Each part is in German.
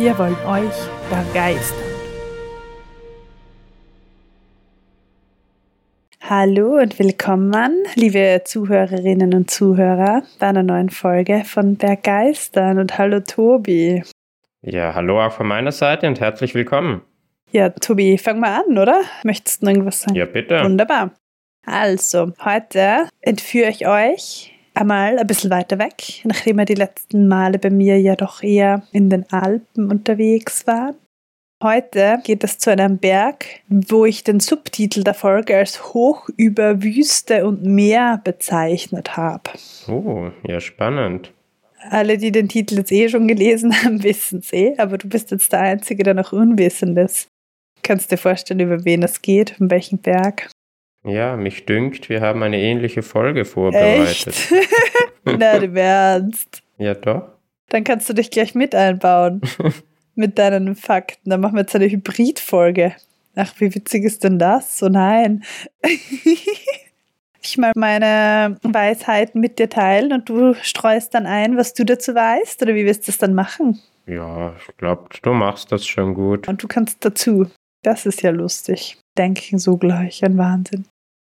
Wir wollen euch begeistern. Hallo und willkommen, liebe Zuhörerinnen und Zuhörer, bei einer neuen Folge von Bergeistern. Und hallo Tobi. Ja, hallo auch von meiner Seite und herzlich willkommen. Ja, Tobi, fang mal an, oder? Möchtest du noch irgendwas sagen? Ja, bitte. Wunderbar. Also, heute entführe ich euch einmal ein bisschen weiter weg, nachdem wir die letzten Male bei mir ja doch eher in den Alpen unterwegs waren. Heute geht es zu einem Berg, wo ich den Subtitel der Folge als Hoch über Wüste und Meer bezeichnet habe. Oh, ja, spannend. Alle, die den Titel jetzt eh schon gelesen haben, wissen es eh, aber du bist jetzt der Einzige, der noch unwissend ist. Kannst dir vorstellen, über wen es geht, um welchen Berg? Ja, mich dünkt, wir haben eine ähnliche Folge vorbereitet. Echt? Na, du Ernst. Ja, doch. Dann kannst du dich gleich mit einbauen. mit deinen Fakten. Dann machen wir jetzt eine Hybridfolge. Ach, wie witzig ist denn das? Oh nein. ich mal meine Weisheiten mit dir teilen und du streust dann ein, was du dazu weißt? Oder wie wirst du das dann machen? Ja, ich glaube, du machst das schon gut. Und du kannst dazu. Das ist ja lustig. Denken so gleich, ein Wahnsinn.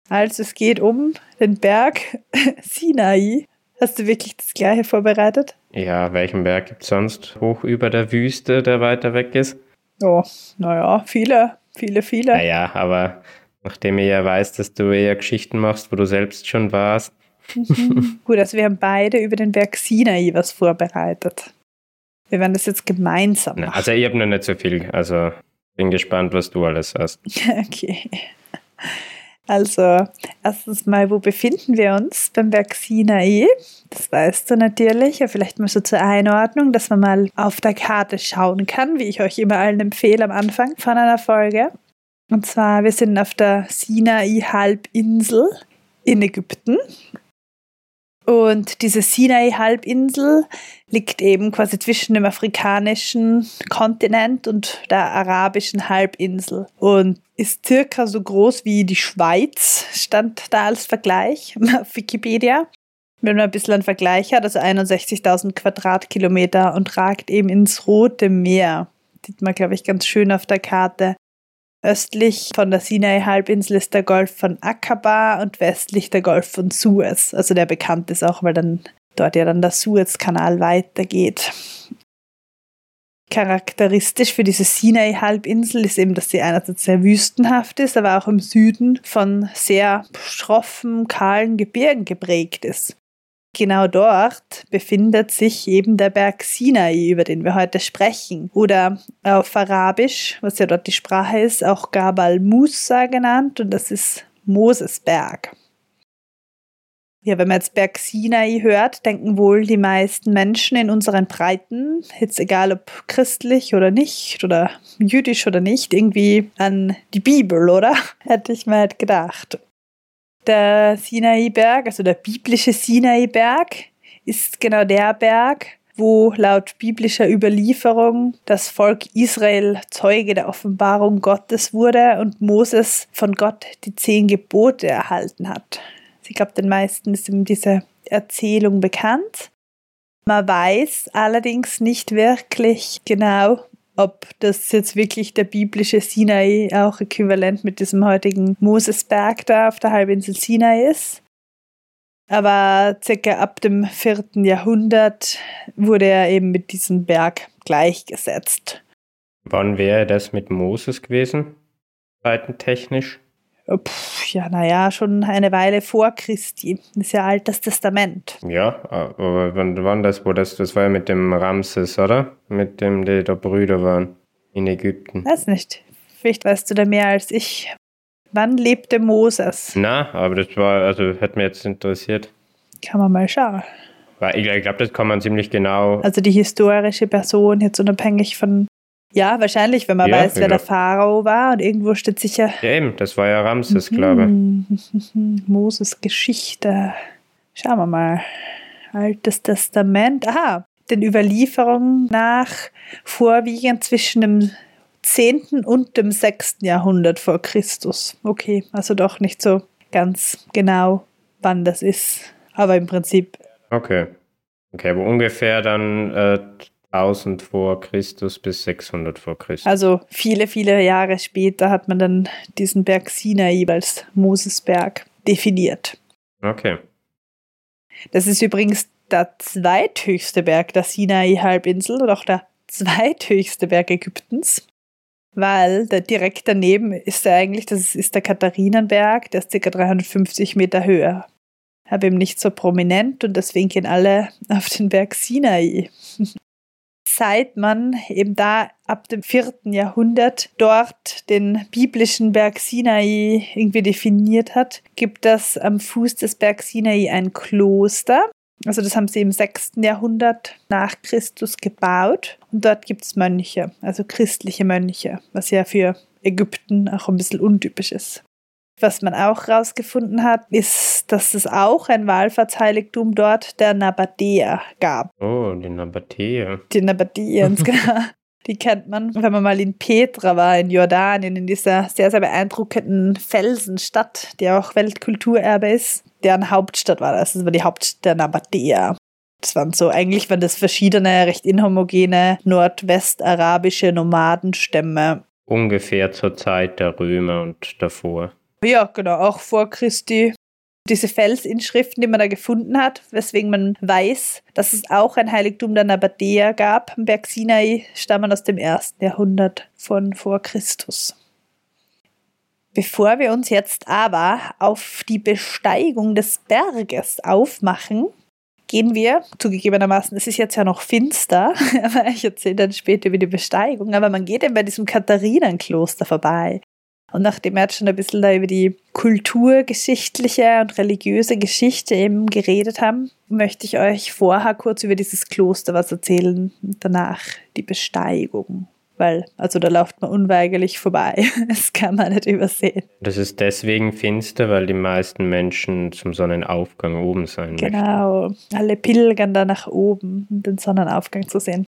Also es geht um den Berg Sinai. Hast du wirklich das gleiche vorbereitet? Ja, welchen Berg gibt es sonst hoch über der Wüste, der weiter weg ist? Oh, naja, viele, viele, viele. Naja, aber nachdem ihr ja weißt, dass du eher Geschichten machst, wo du selbst schon warst. Mhm. Gut, also wir haben beide über den Berg Sinai was vorbereitet. Wir werden das jetzt gemeinsam machen. Also ich habe noch nicht so viel, also bin gespannt, was du alles hast. Okay. Also, erstens mal, wo befinden wir uns beim Berg Sinai? Das weißt du natürlich. Ja, vielleicht mal so zur Einordnung, dass man mal auf der Karte schauen kann, wie ich euch immer allen empfehle am Anfang von einer Folge. Und zwar, wir sind auf der Sinai-Halbinsel in Ägypten. Und diese Sinai-Halbinsel liegt eben quasi zwischen dem afrikanischen Kontinent und der arabischen Halbinsel und ist circa so groß wie die Schweiz, stand da als Vergleich auf Wikipedia. Wenn man ein bisschen einen Vergleich hat, also 61.000 Quadratkilometer und ragt eben ins Rote Meer. Sieht man, glaube ich, ganz schön auf der Karte. Östlich von der Sinai-Halbinsel ist der Golf von Aqaba und westlich der Golf von Suez. Also der bekannt ist auch, weil dann dort ja dann der Suezkanal weitergeht. Charakteristisch für diese Sinai-Halbinsel ist eben, dass sie einerseits sehr wüstenhaft ist, aber auch im Süden von sehr schroffen, kahlen Gebirgen geprägt ist. Genau dort befindet sich eben der Berg Sinai, über den wir heute sprechen. Oder auf Arabisch, was ja dort die Sprache ist, auch Gabal Musa genannt und das ist Mosesberg. Ja, wenn man jetzt Berg Sinai hört, denken wohl die meisten Menschen in unseren Breiten, jetzt egal ob christlich oder nicht oder jüdisch oder nicht, irgendwie an die Bibel, oder? Hätte ich mir halt gedacht. Der Sinai-Berg, also der biblische Sinai-Berg, ist genau der Berg, wo laut biblischer Überlieferung das Volk Israel Zeuge der Offenbarung Gottes wurde und Moses von Gott die zehn Gebote erhalten hat. Ich glaube, den meisten ist eben diese Erzählung bekannt. Man weiß allerdings nicht wirklich genau, ob das jetzt wirklich der biblische Sinai auch äquivalent mit diesem heutigen Mosesberg da auf der Halbinsel Sinai ist. Aber circa ab dem 4. Jahrhundert wurde er eben mit diesem Berg gleichgesetzt. Wann wäre das mit Moses gewesen? Zeitentechnisch? Puh, ja, naja, schon eine Weile vor Christi. Das ist ja Altes Testament. Ja, aber wann, wann das, wo das, das war ja mit dem Ramses, oder? Mit dem, die da Brüder waren in Ägypten. Weiß nicht. Vielleicht weißt du da mehr als ich. Wann lebte Moses? Na, aber das war, also hat mich jetzt interessiert. Kann man mal schauen. Weil ich glaube, das kann man ziemlich genau. Also die historische Person, jetzt unabhängig von. Ja, wahrscheinlich, wenn man Ja, weiß, wer der Pharao war und irgendwo steht sicher. Ja, eben, das war ja Ramses, glaube ich. Mhm. Moses Geschichte. Schauen wir mal. Altes Testament. Aha, den Überlieferungen nach vorwiegend zwischen dem 10. und dem 6. Jahrhundert vor Christus. Okay, also doch nicht so ganz genau, wann das ist. Aber im Prinzip, Okay. Okay, aber ungefähr dann äh, 1000 vor Christus bis 600 vor Christus. also viele, viele Jahre später hat man dann diesen Berg Sinai als Mosesberg definiert. Okay. Das ist übrigens der zweithöchste Berg der Sinai-Halbinsel und auch der zweithöchste Berg Ägyptens, weil der direkt daneben ist er eigentlich, das ist der Katharinenberg, der ist ca. 350 Meter höher. Aber eben nicht so prominent und deswegen gehen alle auf den Berg Sinai. Seit man eben da ab dem vierten Jahrhundert dort den biblischen Berg Sinai irgendwie definiert hat, gibt es am Fuß des Berg Sinai ein Kloster. Also das haben sie im 6. Jahrhundert nach Christus gebaut. Und dort gibt es Mönche, also christliche Mönche, was ja für Ägypten auch ein bisschen untypisch ist. Was man auch herausgefunden hat, ist, dass es auch ein Wallfahrtsheiligtum dort der Nabadäer gab. Oh, die Nabatäer. Die Nabadäens, genau. Die kennt man, wenn man mal in Petra war, in Jordanien, in dieser sehr, sehr beeindruckenden Felsenstadt, die auch Weltkulturerbe ist. Deren Hauptstadt war das. Das war die Hauptstadt der Nabadäer. Das waren so, eigentlich waren das verschiedene, recht inhomogene nordwestarabische Nomadenstämme. Ungefähr zur Zeit der Römer und davor. Ja, genau, auch vor Christi. Diese Felsinschriften, die man da gefunden hat, weswegen man weiß, dass es auch ein Heiligtum der Nabadäer gab, am Berg Sinai, stammen aus dem ersten Jahrhundert von vor Christus. Bevor wir uns jetzt aber auf die Besteigung des Berges aufmachen, gehen wir, zugegebenermaßen, es ist jetzt ja noch finster, aber ich erzähle dann später über die Besteigung, aber man geht eben bei diesem Katharinenkloster vorbei. Und nachdem wir jetzt schon ein bisschen da über die kulturgeschichtliche und religiöse Geschichte eben geredet haben, möchte ich euch vorher kurz über dieses Kloster was erzählen und danach die Besteigung. Weil, also da läuft man unweigerlich vorbei. Das kann man nicht übersehen. Das ist deswegen finster, weil die meisten Menschen zum Sonnenaufgang oben sein möchten. Genau. Alle pilgern da nach oben, um den Sonnenaufgang zu sehen.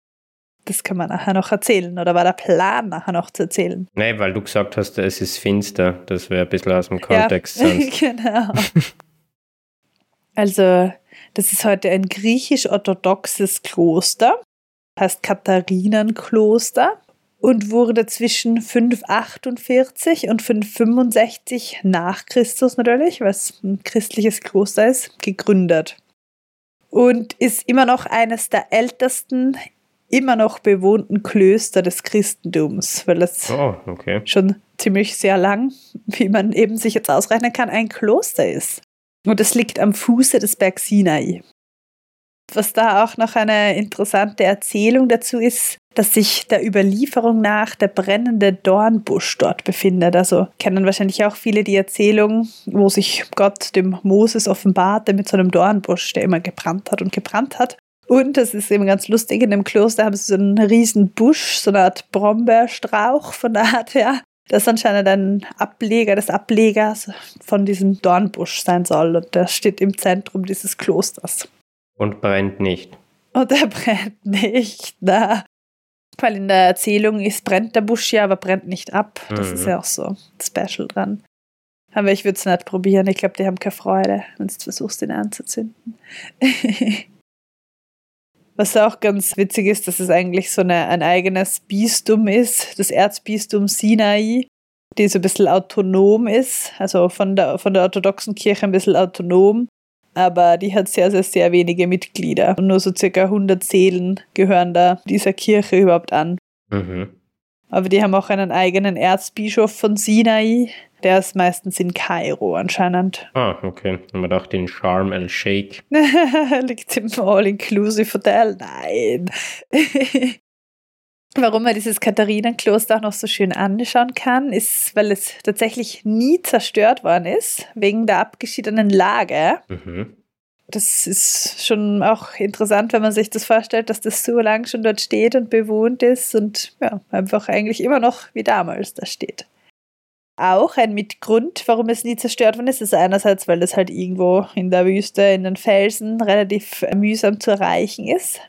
Das kann man nachher noch erzählen. Oder war der Plan nachher noch zu erzählen? Nee, weil du gesagt hast, es ist finster. Das wäre ein bisschen aus dem Kontext Ja, sonst. genau. Also, das ist heute ein griechisch-orthodoxes Kloster, heißt Katharinenkloster und wurde zwischen 548 und 565 nach Christus natürlich, was ein christliches Kloster ist, gegründet. Und ist immer noch eines der ältesten, immer noch bewohnten Klöster des Christentums, weil es Oh, okay. schon ziemlich sehr lang, wie man eben sich jetzt ausrechnen kann, ein Kloster ist. Und es liegt am Fuße des Berg Sinai. Was da auch noch eine interessante Erzählung dazu ist, dass sich der Überlieferung nach der brennende Dornbusch dort befindet. Also kennen wahrscheinlich auch viele die Erzählung, wo sich Gott dem Moses offenbarte mit so einem Dornbusch, der immer gebrannt hat und gebrannt hat. Und das ist eben ganz lustig, in dem Kloster haben sie so einen riesen Busch, so eine Art Brombeerstrauch von der Art her, das anscheinend ein Ableger des Ablegers von diesem Dornbusch sein soll. Und der steht im Zentrum dieses Klosters. Und brennt nicht. Und er brennt nicht, na. Weil in der Erzählung ist, brennt der Busch ja, aber brennt nicht ab. Das Mhm. ist ja auch so special dran. Aber ich würde es nicht probieren. Ich glaube, die haben keine Freude, wenn du versuchst, den anzuzünden. Was auch ganz witzig ist, dass es eigentlich so eine, ein eigenes Bistum ist, das Erzbistum Sinai, die so ein bisschen autonom ist, also von der, von der orthodoxen Kirche ein bisschen autonom, aber die hat sehr, sehr, sehr wenige Mitglieder. Und nur so circa 100 Seelen gehören da dieser Kirche überhaupt an. Mhm. Aber die haben auch einen eigenen Erzbischof von Sinai, der ist meistens in Kairo anscheinend. Ah, okay. Und man dachte in Sharm el-Sheikh. Liegt im All-Inclusive Hotel? Nein. Warum man dieses Katharinenkloster auch noch so schön anschauen kann, ist, weil es tatsächlich nie zerstört worden ist, wegen der abgeschiedenen Lage. Mhm. das ist schon auch interessant, wenn man sich das vorstellt, dass das so lange schon dort steht und bewohnt ist und ja, einfach eigentlich immer noch wie damals da steht. Auch ein Mitgrund, warum es nie zerstört worden ist, ist einerseits, weil es halt irgendwo in der Wüste, in den Felsen relativ mühsam zu erreichen ist.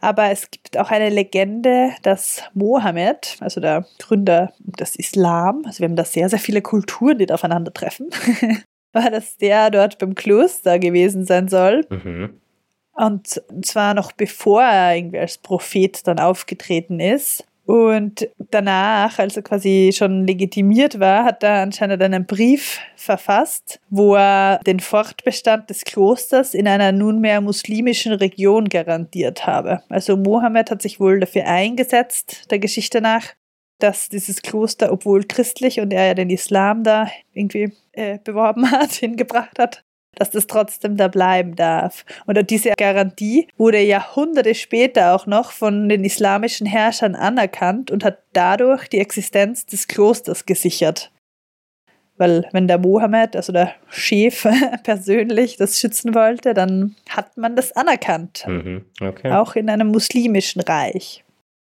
Aber es gibt auch eine Legende, dass Mohammed, also der Gründer des Islam, also wir haben da sehr, sehr viele Kulturen, die da aufeinandertreffen, war, dass der dort beim Kloster gewesen sein soll. Mhm. Und zwar noch bevor er irgendwie als Prophet dann aufgetreten ist. Und danach, als er quasi schon legitimiert war, hat er anscheinend einen Brief verfasst, wo er den Fortbestand des Klosters in einer nunmehr muslimischen Region garantiert habe. Also Mohammed hat sich wohl dafür eingesetzt, der Geschichte nach, dass dieses Kloster, obwohl christlich und er ja den Islam da irgendwie äh, beworben hat, hingebracht hat, dass das trotzdem da bleiben darf. Und diese Garantie wurde Jahrhunderte später auch noch von den islamischen Herrschern anerkannt und hat dadurch die Existenz des Klosters gesichert. Weil wenn der Mohammed, also der Chef persönlich das schützen wollte, dann hat man das anerkannt. Mhm, okay. Auch in einem muslimischen Reich.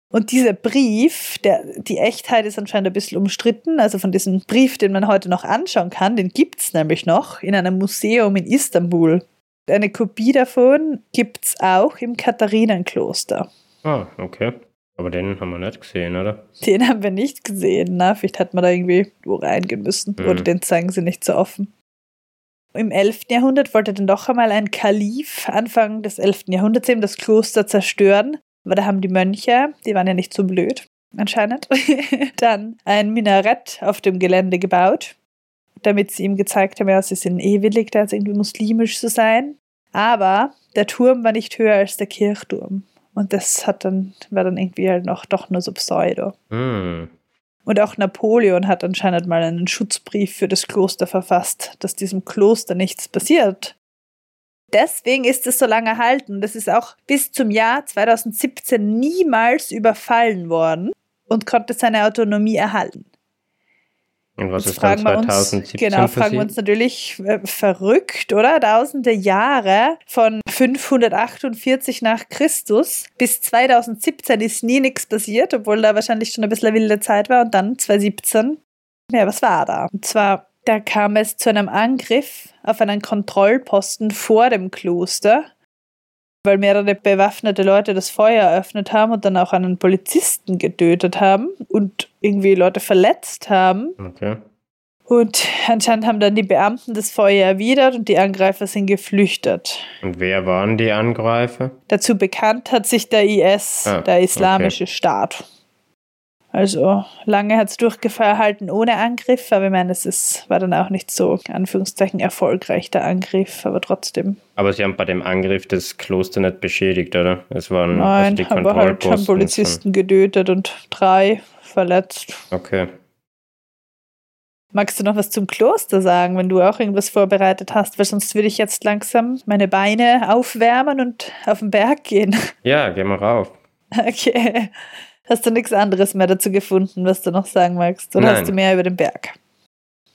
Und dieser Brief, der, die Echtheit ist anscheinend ein bisschen umstritten. Also von diesem Brief, den man heute noch anschauen kann, den gibt es nämlich noch in einem Museum in Istanbul. Eine Kopie davon gibt es auch im Katharinenkloster. Ah, okay. Aber den haben wir nicht gesehen, oder? Den haben wir nicht gesehen. Na, vielleicht hat man da irgendwie wo reingehen müssen. Mhm. Oder den zeigen sie nicht so offen. Im 11. Jahrhundert wollte dann doch einmal ein Kalif Anfang des 11. Jahrhunderts eben das Kloster zerstören aber da haben die Mönche, die waren ja nicht so blöd, anscheinend, dann ein Minarett auf dem Gelände gebaut, damit sie ihm gezeigt haben, ja, sie sind eh willig, da jetzt irgendwie muslimisch zu sein. Aber der Turm war nicht höher als der Kirchturm. Und das hat dann, war dann irgendwie halt noch doch nur so Pseudo. Mm. Und auch Napoleon hat anscheinend mal einen Schutzbrief für das Kloster verfasst, dass diesem Kloster nichts passiert. Deswegen ist es so lange erhalten. Das ist auch bis zum Jahr 2017 niemals überfallen worden und konnte seine Autonomie erhalten. Und was ist dann 2017 uns, Genau, fragen wir uns natürlich äh, verrückt, oder? Tausende Jahre von 548 nach Christus bis 2017 ist nie nichts passiert, obwohl da wahrscheinlich schon ein bisschen eine wilde Zeit war. Und dann 2017, ja, was war da? Und zwar da kam es zu einem Angriff auf einen Kontrollposten vor dem Kloster, weil mehrere bewaffnete Leute das Feuer eröffnet haben und dann auch einen Polizisten getötet haben und irgendwie Leute verletzt haben. Okay. Und anscheinend haben dann die Beamten das Feuer erwidert und die Angreifer sind geflüchtet. Und wer waren die Angreifer? Dazu bekannt hat sich der IS, ah, der Islamische okay. Staat. Also lange hat es durchgehalten ohne Angriff, aber ich meine, es ist, war dann auch nicht so, Anführungszeichen, erfolgreich, der Angriff, aber trotzdem. Aber sie haben bei dem Angriff das Kloster nicht beschädigt, oder? Es waren Nein, also die aber halt haben Polizisten getötet und drei verletzt. Okay. Magst du noch was zum Kloster sagen, wenn du auch irgendwas vorbereitet hast? Weil sonst würde ich jetzt langsam meine Beine aufwärmen und auf den Berg gehen. Ja, gehen wir rauf. Okay. Hast du nichts anderes mehr dazu gefunden, was du noch sagen magst? Oder Nein. hast du mehr über den Berg?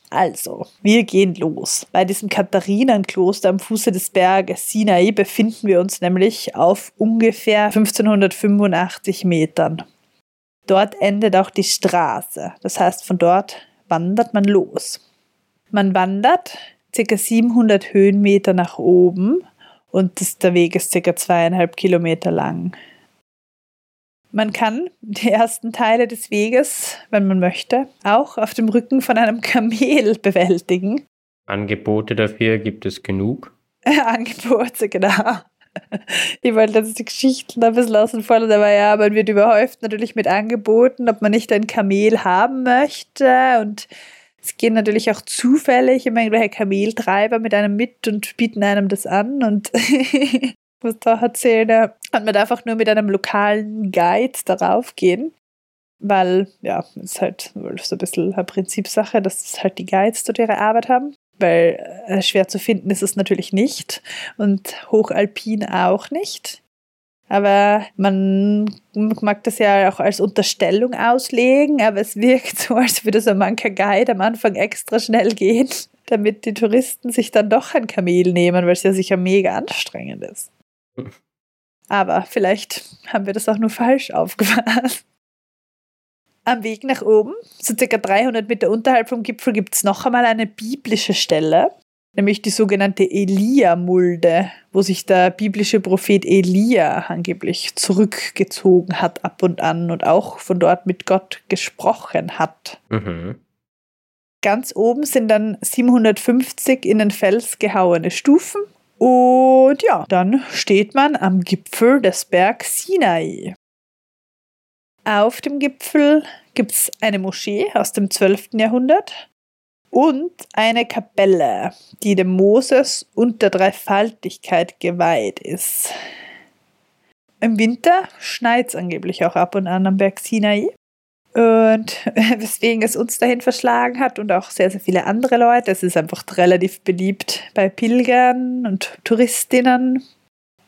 Also, wir gehen los. Bei diesem Katharinenkloster am Fuße des Berges Sinai befinden wir uns nämlich auf ungefähr 1585 Metern. Dort endet auch die Straße. Das heißt, von dort wandert man los. Man wandert ca. 700 Höhenmeter nach oben und das, der Weg ist ca. zweieinhalb Kilometer lang. Man kann die ersten Teile des Weges, wenn man möchte, auch auf dem Rücken von einem Kamel bewältigen. Angebote dafür gibt es genug. Angebote, genau. Ich wollte jetzt die Geschichten ein bisschen außen vor, aber ja, man wird überhäuft natürlich mit Angeboten, ob man nicht ein Kamel haben möchte und es gehen natürlich auch zufällig immer irgendwelche Kameltreiber mit einem mit und bieten einem das an und muss da erzählen, und man darf auch nur mit einem lokalen Guide darauf gehen, weil, ja, es ist halt so ein bisschen eine Prinzipsache, dass halt die Guides dort ihre Arbeit haben, weil äh, schwer zu finden ist es natürlich nicht und hochalpin auch nicht. Aber man mag das ja auch als Unterstellung auslegen, aber es wirkt so, als würde so mancher Guide am Anfang extra schnell gehen damit die Touristen sich dann doch ein Kamel nehmen, weil es ja sicher mega anstrengend ist. Aber vielleicht haben wir das auch nur falsch aufgefasst. Am Weg nach oben, so circa 300 Meter unterhalb vom Gipfel, gibt es noch einmal eine biblische Stelle, nämlich die sogenannte Elia-Mulde, wo sich der biblische Prophet Elia angeblich zurückgezogen hat ab und an und auch von dort mit Gott gesprochen hat. Mhm. Ganz oben sind dann 750 in den Fels gehauene Stufen und ja, dann steht man am Gipfel des Bergs Sinai. Auf dem Gipfel gibt es eine Moschee aus dem 12. Jahrhundert und eine Kapelle, die dem Moses und der Dreifaltigkeit geweiht ist. Im Winter schneit es angeblich auch ab und an am Berg Sinai. Und weswegen es uns dahin verschlagen hat und auch sehr, sehr viele andere Leute. Es ist einfach relativ beliebt bei Pilgern und Touristinnen.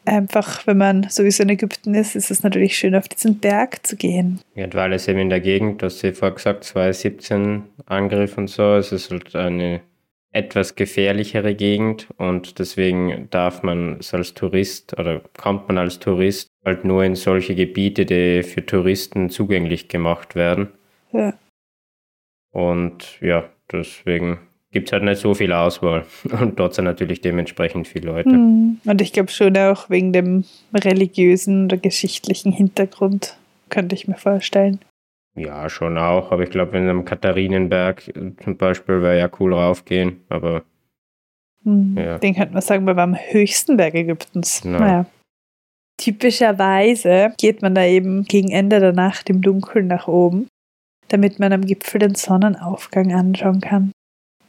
Einfach, wenn man sowieso in Ägypten ist, ist es natürlich schön, auf diesen Berg zu gehen. Ja, weil es eben in der Gegend, du ja vorher gesagt, 2017 Angriff und so, es ist halt eine etwas gefährlichere Gegend und deswegen darf man als Tourist oder kommt man als Tourist halt nur in solche Gebiete, die für Touristen zugänglich gemacht werden. Ja. Und ja, deswegen gibt es halt nicht so viel Auswahl. Und dort sind natürlich dementsprechend viele Leute. Mhm. Und ich glaube schon auch wegen dem religiösen oder geschichtlichen Hintergrund, könnte ich mir vorstellen. Ja, schon auch. Aber ich glaube, wenn am Katharinenberg zum Beispiel wäre ja cool raufgehen. Aber Mhm. Ja. Den könnte man sagen, wir waren am höchsten Berg Ägyptens. Genau. Naja. Typischerweise geht man da eben gegen Ende der Nacht im Dunkeln nach oben, damit man am Gipfel den Sonnenaufgang anschauen kann.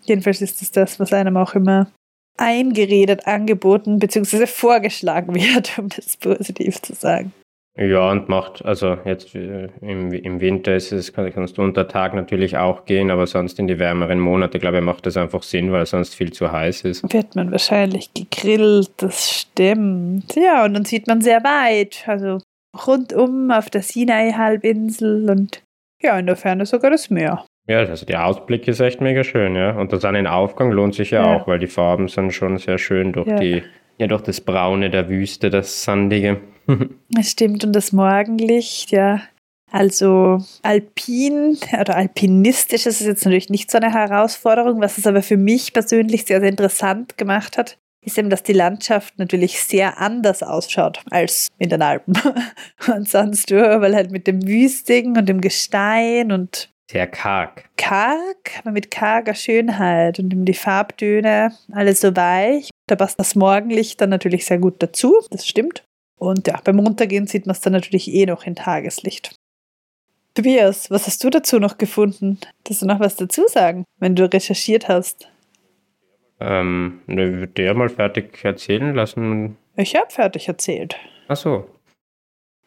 Jedenfalls ist es das, was einem auch immer eingeredet, angeboten bzw. vorgeschlagen wird, um das positiv zu sagen. Ja, und macht, also jetzt äh, im, im Winter ist es, kann- kannst du unter Tag natürlich auch gehen, aber sonst in die wärmeren Monate, glaube ich, macht das einfach Sinn, weil es sonst viel zu heiß ist. Wird man wahrscheinlich gegrillt, das stimmt. Ja, und dann sieht man sehr weit, also rundum auf der Sinai-Halbinsel und ja, in der Ferne sogar das Meer. Ja, also der Ausblick ist echt mega schön, ja. Und der Sonnenaufgang lohnt sich ja, Ja. auch, weil die Farben sind schon sehr schön durch Ja. die, ja, durch das Braune der Wüste, das Sandige. Das stimmt, und das Morgenlicht, ja. Also alpin oder alpinistisch ist es jetzt natürlich nicht so eine Herausforderung. Was es aber für mich persönlich sehr, sehr interessant gemacht hat, ist eben, dass die Landschaft natürlich sehr anders ausschaut als in den Alpen. Und sonst weil halt mit dem Wüstigen und dem Gestein und Sehr karg. karg, aber mit karger Schönheit und eben die Farbtöne, alles so weich. Da passt das Morgenlicht dann natürlich sehr gut dazu, das stimmt. Und ja, beim Runtergehen sieht man es dann natürlich eh noch in Tageslicht. Tobias, was hast du dazu noch gefunden? Kannst du noch was dazu sagen, wenn du recherchiert hast? Ähm, ne, wird der mal fertig erzählen lassen? Ich habe fertig erzählt. Ach so.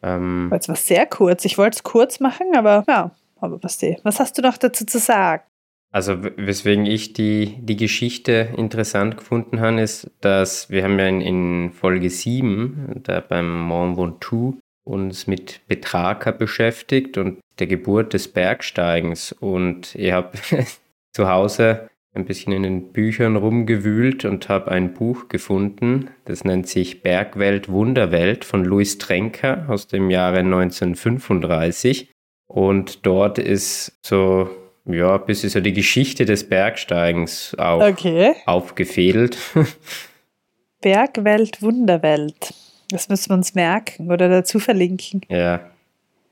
Ähm, Weil es war sehr kurz. Ich wollte es kurz machen, aber ja, aber was, was hast du noch dazu zu sagen? Also weswegen ich die, die Geschichte interessant gefunden habe, ist, dass wir haben ja in, in Folge 7, da beim Mont Ventoux, uns mit Petrarca beschäftigt und der Geburt des Bergsteigens. Und ich habe zu Hause ein bisschen in den Büchern rumgewühlt und habe ein Buch gefunden, das nennt sich Bergwelt Wunderwelt von Louis Trenker aus dem Jahre 1935. Und dort ist so, ja, ein bisschen so die Geschichte des Bergsteigens auch Okay. aufgefädelt. Bergwelt, Wunderwelt. Das müssen wir uns merken oder dazu verlinken. ja.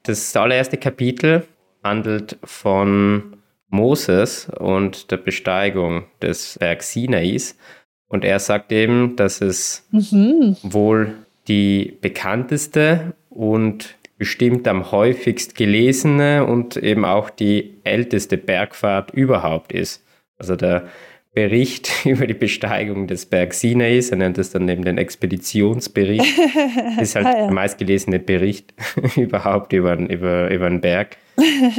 Das allererste Kapitel handelt von Moses und der Besteigung des Bergs Sinais. Und er sagt eben, dass es Mhm. wohl die bekannteste und bestimmt am häufigst gelesene und eben auch die älteste Bergfahrt überhaupt ist. Also der Bericht über die Besteigung des Bergs Sinais, er nennt es dann eben den Expeditionsbericht, ist halt Ah, der ja. meistgelesene Bericht überhaupt über, einen- über, über einen Berg.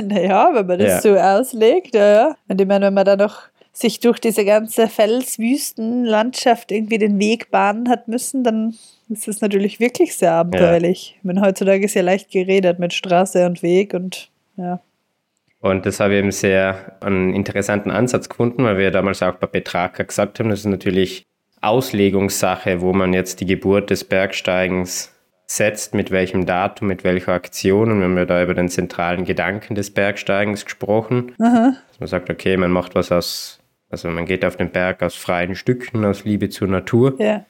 Naja, wenn man das Ja. so auslegt, ja, ja. Und ich meine, wenn man da noch sich durch diese ganze Felswüstenlandschaft irgendwie den Weg bahnen hat müssen, dann ist das natürlich wirklich sehr abenteuerlich. Ich meine, heutzutage ist ja leicht geredet mit Straße und Weg und ja. Und das habe ich eben sehr einen interessanten Ansatz gefunden, weil wir damals auch bei Petrarca gesagt haben, das ist natürlich Auslegungssache, wo man jetzt die Geburt des Bergsteigens setzt, mit welchem Datum, mit welcher Aktion. Und wir haben ja da über den zentralen Gedanken des Bergsteigens gesprochen. Aha. Man sagt, okay, man macht was aus, also man geht auf den Berg aus freien Stücken, aus Liebe zur Natur. Ja.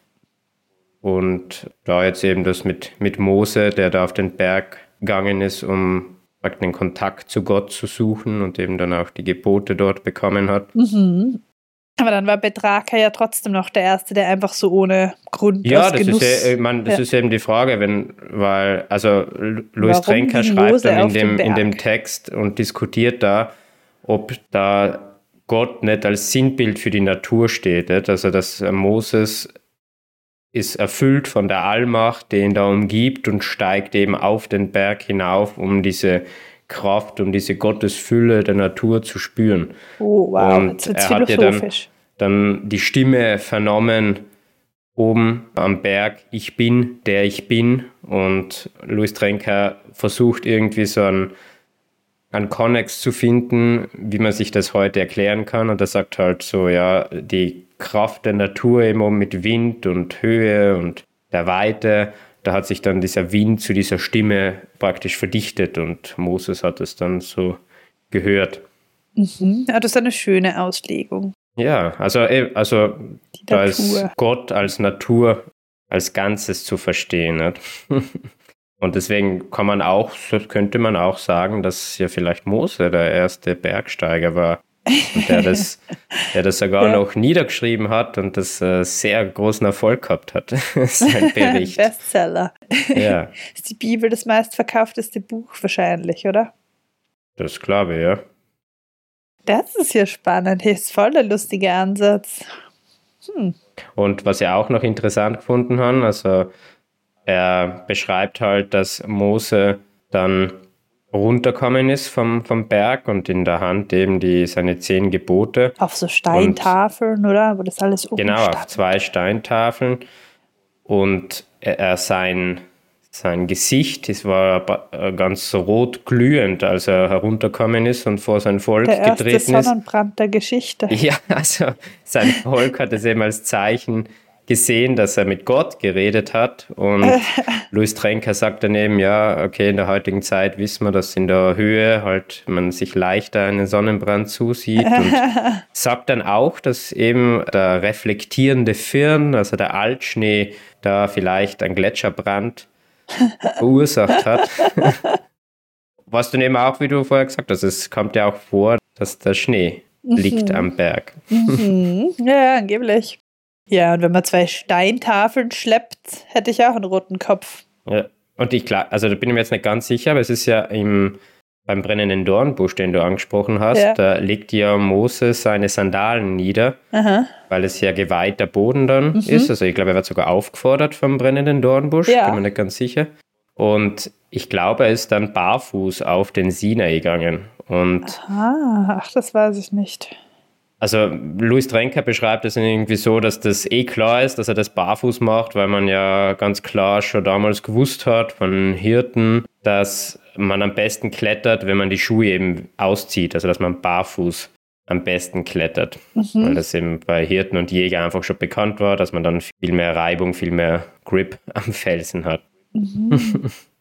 Und da jetzt eben das mit, mit Mose, der da auf den Berg gegangen ist, um den Kontakt zu Gott zu suchen und eben dann auch die Gebote dort bekommen hat. Mhm. Aber dann war Betraka ja trotzdem noch der Erste, der einfach so ohne Grund Ja, das, Genuss, ist, ja, ich mein, das ja. ist eben die Frage, wenn, weil, also Louis Trenker schreibt dann in dem, in dem Text und diskutiert da, ob da Gott nicht als Sinnbild für die Natur steht. Nicht? Also, dass Moses ist erfüllt von der Allmacht, die ihn da umgibt und steigt eben auf den Berg hinauf, um diese Kraft und diese Gottesfülle der Natur zu spüren. Oh, wow, und jetzt er hat ja dann, dann die Stimme vernommen oben am Berg, ich bin, der ich bin. Und Louis Trenker versucht irgendwie so ein einen Connex zu finden, wie man sich das heute erklären kann. Und er sagt halt so, ja, die Kraft der Natur immer mit Wind und Höhe und der Weite, da hat sich dann dieser Wind zu dieser Stimme praktisch verdichtet und Moses hat es dann so gehört. Mhm. Ja, das ist eine schöne Auslegung. Ja, also, eh, also da ist Gott als Natur als Ganzes zu verstehen. Und deswegen kann man auch, könnte man auch sagen, dass ja vielleicht Mose der erste Bergsteiger war, der das, der das sogar ja. noch niedergeschrieben hat und das äh, sehr großen Erfolg gehabt hat, sein Bericht. Bestseller. Ja. Ist die Bibel das meistverkaufteste Buch wahrscheinlich, oder? Das glaube ich, ja. Das ist ja spannend. Das ist voll der lustige Ansatz. Hm. Und was ich auch noch interessant gefunden habe, also er beschreibt halt, dass Mose dann runterkommen ist vom, vom Berg und in der Hand eben die, seine zehn Gebote. Auf so Steintafeln, und, oder? Wo das alles oben Genau, stand. auf zwei Steintafeln. Und er, er sein, sein Gesicht, das war ganz rot glühend, als er herunterkommen ist und vor sein Volk der getreten ist. Der Sonnenbrand der Geschichte. Ja, also sein Volk hat es eben als Zeichen gesehen, dass er mit Gott geredet hat. Und Louis Trenker sagt daneben, ja, okay, in der heutigen Zeit wissen wir, dass in der Höhe halt man sich leichter einen Sonnenbrand zusieht. Und sagt dann auch, dass eben der reflektierende Firn, also der Altschnee, da vielleicht ein Gletscherbrand verursacht hat. Was dann eben auch, wie du vorher gesagt hast, es kommt ja auch vor, dass der Schnee liegt mhm. am Berg. Mhm. Ja, angeblich. Ja, und wenn man zwei Steintafeln schleppt, hätte ich auch einen roten Kopf. Ja, und ich klar, also da bin ich mir jetzt nicht ganz sicher, aber es ist ja im, beim brennenden Dornbusch, den du angesprochen hast, ja. da legt ja Moses seine Sandalen nieder, Aha. weil es ja geweihter Boden dann mhm. ist. Also ich glaube, er wird sogar aufgefordert vom brennenden Dornbusch, ja. bin mir nicht ganz sicher. Und ich glaube, er ist dann barfuß auf den Sinai gegangen. Und Aha, ach, das weiß ich nicht. Also Louis Trenker beschreibt es irgendwie so, dass das eh klar ist, dass er das barfuß macht, weil man ja ganz klar schon damals gewusst hat von Hirten, dass man am besten klettert, wenn man die Schuhe eben auszieht, also dass man barfuß am besten klettert, mhm. weil das eben bei Hirten und Jäger einfach schon bekannt war, dass man dann viel mehr Reibung, viel mehr Grip am Felsen hat. Mhm.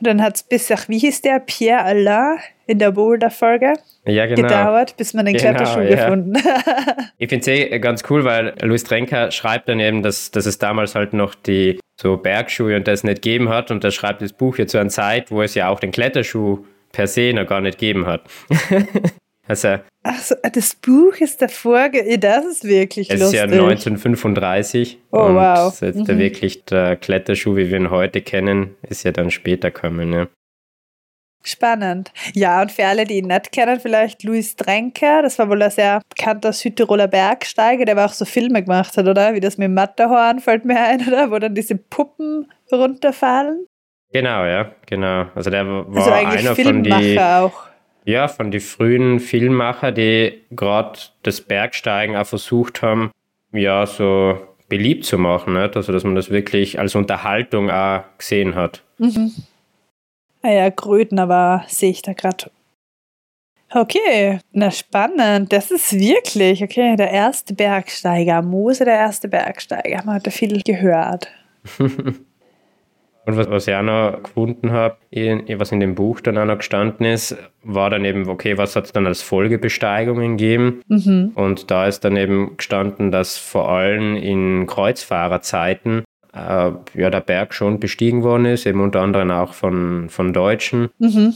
dann hat es bis, ach, wie hieß der, Pierre Alain in der Boulder-Folge ja, genau. gedauert, bis man den genau, Kletterschuh ja. gefunden hat. ich finde es eh ganz cool, weil Luis Trenker schreibt dann eben, dass, dass es damals halt noch die so Bergschuhe und das nicht gegeben hat und er schreibt das Buch jetzt zu einer Zeit, wo es ja auch den Kletterschuh per se noch gar nicht gegeben hat. also, Ach so, das Buch ist davor, das ist wirklich es lustig. Es ist ja 1935 oh, und wow. jetzt mhm. wirklich der Kletterschuh, wie wir ihn heute kennen, ist ja dann später gekommen. Ja. Spannend. Ja, und für alle, die ihn nicht kennen, vielleicht Luis Drenker. Das war wohl ein sehr bekannter Südtiroler Bergsteiger, der auch so Filme gemacht hat, oder? Wie das mit Matterhorn fällt mir ein, oder? Wo dann diese Puppen runterfallen. Genau, ja, genau. Also der war also einer von die auch. Ja, von den frühen Filmmacher, die gerade das Bergsteigen auch versucht haben, ja, so beliebt zu machen, nicht? also dass man das wirklich als Unterhaltung auch gesehen hat. Mhm. Ah ja, Grödner war, sehe ich da gerade. Okay, na spannend. Das ist wirklich, okay, der erste Bergsteiger, Mose der erste Bergsteiger. Man hat da viel gehört. Und was, was ich auch noch gefunden habe, was in dem Buch dann auch noch gestanden ist, war dann eben, okay, was hat es dann als Folgebesteigungen gegeben? Mhm. Und da ist dann eben gestanden, dass vor allem in Kreuzfahrerzeiten äh, ja, der Berg schon bestiegen worden ist, eben unter anderem auch von, von Deutschen. Mhm.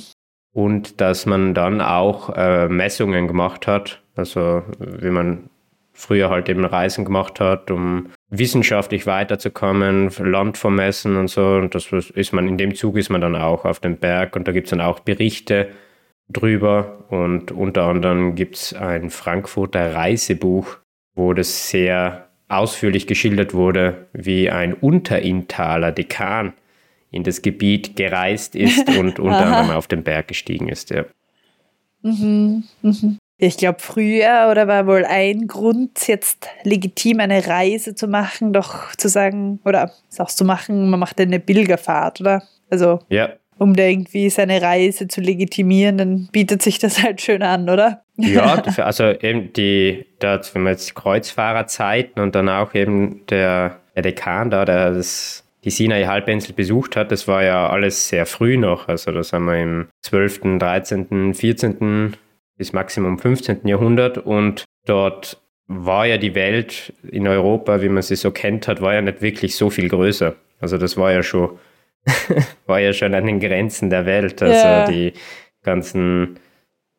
Und dass man dann auch äh, Messungen gemacht hat, also wie man früher halt eben Reisen gemacht hat, um wissenschaftlich weiterzukommen, Land vermessen und so. Und das ist man, in dem Zug ist man dann auch auf dem Berg und da gibt es dann auch Berichte drüber. Und unter anderem gibt es ein Frankfurter Reisebuch, wo das sehr ausführlich geschildert wurde, wie ein Unterinntaler Dekan in das Gebiet gereist ist und unter anderem auf den Berg gestiegen ist. Ja. Mhm, mhm. Ich glaube, früher oder war wohl ein Grund, jetzt legitim eine Reise zu machen, doch zu sagen, oder es auch zu machen, man macht eine Pilgerfahrt, oder? Also, ja. um da irgendwie seine Reise zu legitimieren, dann bietet sich das halt schön an, oder? Ja, also eben die, das, wenn man jetzt Kreuzfahrerzeiten und dann auch eben der, der Dekan da, der das die Sinai-Halbinsel besucht hat, das war ja alles sehr früh noch. Also das haben wir im 12., 13., 14 bis Maximum 15. Jahrhundert und dort war ja die Welt in Europa, wie man sie so kennt hat, war ja nicht wirklich so viel größer. Also das war ja schon, war ja schon an den Grenzen der Welt. Also yeah. die ganzen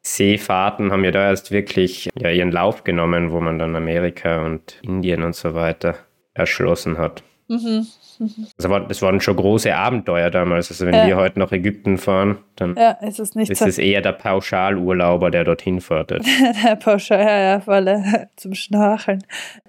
Seefahrten haben ja da erst wirklich ja, ihren Lauf genommen, wo man dann Amerika und Indien und so weiter erschlossen hat. Mhm. Das, war, das waren schon große Abenteuer damals. Also wenn ja. wir heute nach Ägypten fahren, dann ja, ist, es ist es eher der Pauschalurlauber, der dorthin fährt. der Pauschal, ja, ja, voll äh, zum Schnarcheln.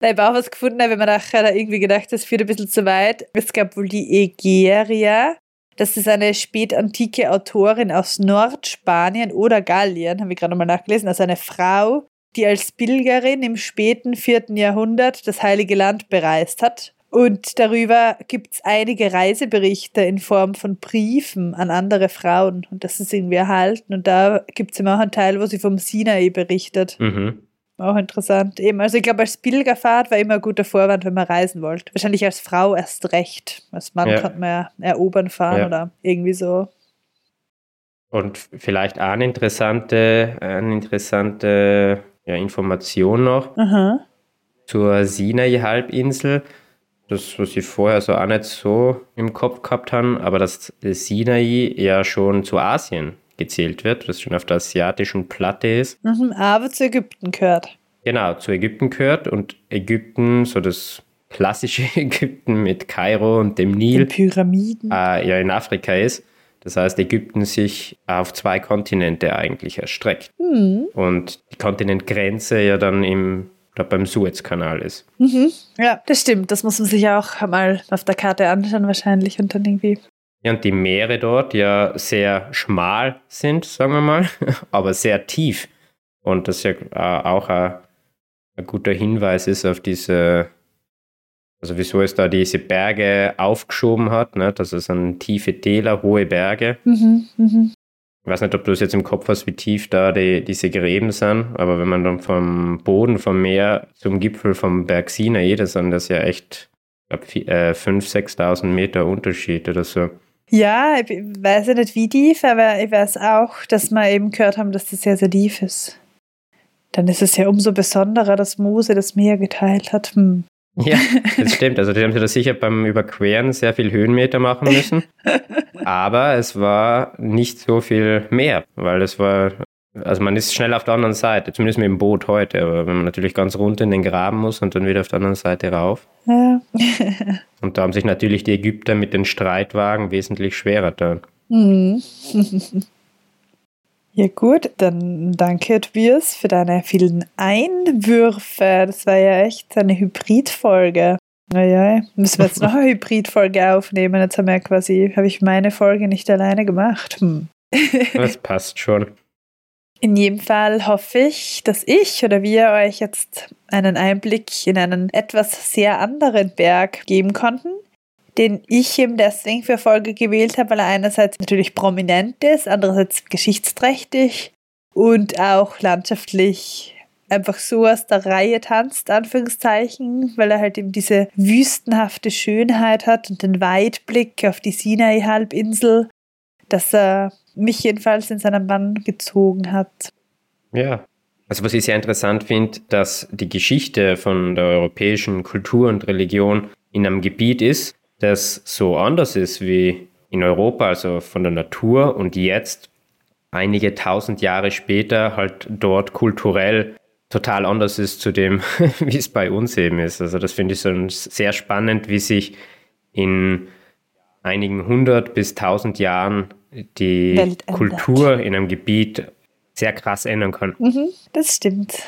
da habe ich auch was gefunden, wenn man nachher da irgendwie gedacht, das führt ein bisschen zu weit. Es gab wohl die Egeria. Das ist eine spätantike Autorin aus Nordspanien oder Gallien, habe ich gerade nochmal nachgelesen. Also eine Frau, die als Pilgerin im späten vierten Jahrhundert das Heilige Land bereist hat und darüber gibt es einige Reiseberichte in Form von Briefen an andere Frauen. Und das ist irgendwie erhalten. Und da gibt es immer auch einen Teil, wo sie vom Sinai berichtet. Mhm. Auch interessant. Eben, also ich glaube, als Pilgerfahrt war immer ein guter Vorwand, wenn man reisen wollte. Wahrscheinlich als Frau erst recht. Als Mann ja. kann man ja erobern fahren ja. oder irgendwie so. Und vielleicht auch eine interessante, eine interessante ja, Information noch Aha. zur Sinai-Halbinsel das, was ich vorher so auch nicht so im Kopf gehabt habe, aber dass Sinai ja schon zu Asien gezählt wird, was schon auf der asiatischen Platte ist. Mhm, aber zu Ägypten gehört. Genau, zu Ägypten gehört und Ägypten, so das klassische Ägypten mit Kairo und dem Nil, Den Pyramiden, äh, ja in Afrika ist. Das heißt, Ägypten sich auf zwei Kontinente eigentlich erstreckt. Mhm. Und die Kontinentgrenze ja dann im da beim Suezkanal ist. Mhm. Ja, das stimmt. Das muss man sich auch mal auf der Karte anschauen, wahrscheinlich und dann irgendwie. Ja, und die Meere dort ja sehr schmal sind, sagen wir mal, aber sehr tief. Und das ja äh, auch ein, ein guter Hinweis ist auf diese, also wieso es da diese Berge aufgeschoben hat, ne? dass es an tiefe Täler, hohe Berge. Mhm, mh. Ich weiß nicht, ob du es jetzt im Kopf hast, wie tief da die, diese Gräben sind, aber wenn man dann vom Boden, vom Meer zum Gipfel vom Berg Sinai, das sind das ja echt, ich glaube, 5.000, 6.000 Meter Unterschied oder so. Ja, ich weiß nicht wie tief, aber ich weiß auch, dass wir eben gehört haben, dass das sehr, sehr tief ist. Dann ist es ja umso besonderer, dass Mose das Meer geteilt hat. Hm. Ja, das stimmt. Also die haben sich da sicher beim Überqueren sehr viel Höhenmeter machen müssen. Aber es war nicht so viel mehr, weil es war, also man ist schnell auf der anderen Seite, zumindest mit dem Boot heute, aber wenn man natürlich ganz runter in den Graben muss und dann wieder auf der anderen Seite rauf. Ja. und da haben sich natürlich die Ägypter mit den Streitwagen wesentlich schwerer getan. Mhm. Ja gut, dann danke Tobias für deine vielen Einwürfe. Das war ja echt eine Hybridfolge. Naja, müssen wir jetzt noch eine Hybridfolge aufnehmen. Jetzt haben wir quasi, habe ich meine Folge nicht alleine gemacht. Hm. Das passt schon. In jedem Fall hoffe ich, dass ich oder wir euch jetzt einen Einblick in einen etwas sehr anderen Berg geben konnten den ich eben deswegen für Folge gewählt habe, weil er einerseits natürlich prominent ist, andererseits geschichtsträchtig und auch landschaftlich einfach so aus der Reihe tanzt, Anführungszeichen, weil er halt eben diese wüstenhafte Schönheit hat und den Weitblick auf die Sinai-Halbinsel, dass er mich jedenfalls in seinen Bann gezogen hat. Ja, also was ich sehr interessant finde, dass die Geschichte von der europäischen Kultur und Religion in einem Gebiet ist, das so anders ist wie in Europa, also von der Natur und jetzt einige tausend Jahre später halt dort kulturell total anders ist zu dem, wie es bei uns eben ist. Also das finde ich so sehr spannend, wie sich in einigen hundert bis tausend Jahren die Kultur in einem Gebiet sehr krass ändern kann. Mhm, das stimmt.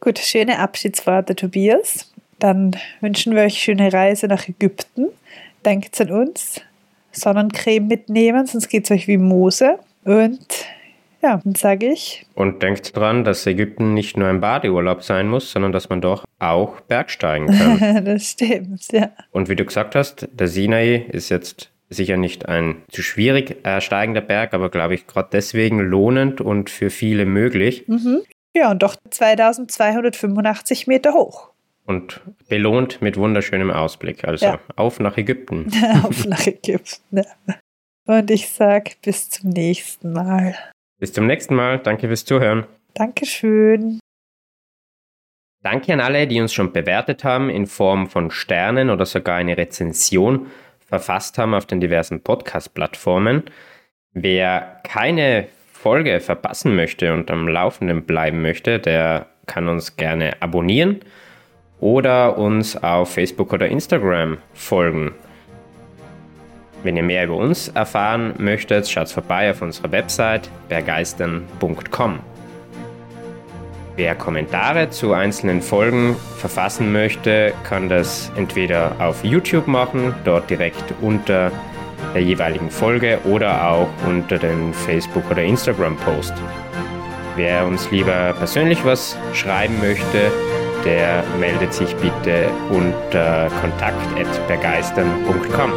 Gut, schöne Abschiedsworte, Tobias. Dann wünschen wir euch schöne Reise nach Ägypten. Denkt an uns. Sonnencreme mitnehmen, sonst geht es euch wie Mose. Und ja, dann sage ich. Und denkt dran, dass Ägypten nicht nur ein Badeurlaub sein muss, sondern dass man doch auch bergsteigen kann. das stimmt, ja. Und wie du gesagt hast, der Sinai ist jetzt sicher nicht ein zu schwierig steigender Berg, aber glaube ich gerade deswegen lohnend und für viele möglich. Mhm. Ja, und doch 2285 Meter hoch. Und belohnt mit wunderschönem Ausblick. Also ja. auf nach Ägypten. auf nach Ägypten. Und ich sage bis zum nächsten Mal. Bis zum nächsten Mal. Danke fürs Zuhören. Dankeschön. Danke an alle, die uns schon bewertet haben in Form von Sternen oder sogar eine Rezension verfasst haben auf den diversen Podcast-Plattformen. Wer keine Folge verpassen möchte und am Laufenden bleiben möchte, der kann uns gerne abonnieren oder uns auf Facebook oder Instagram folgen. Wenn ihr mehr über uns erfahren möchtet, schaut vorbei auf unserer Website bergeistern.com. Wer Kommentare zu einzelnen Folgen verfassen möchte, kann das entweder auf YouTube machen, dort direkt unter der jeweiligen Folge oder auch unter den Facebook- oder Instagram-Post. Wer uns lieber persönlich was schreiben möchte, der meldet sich bitte unter kontakt.begeistern.com.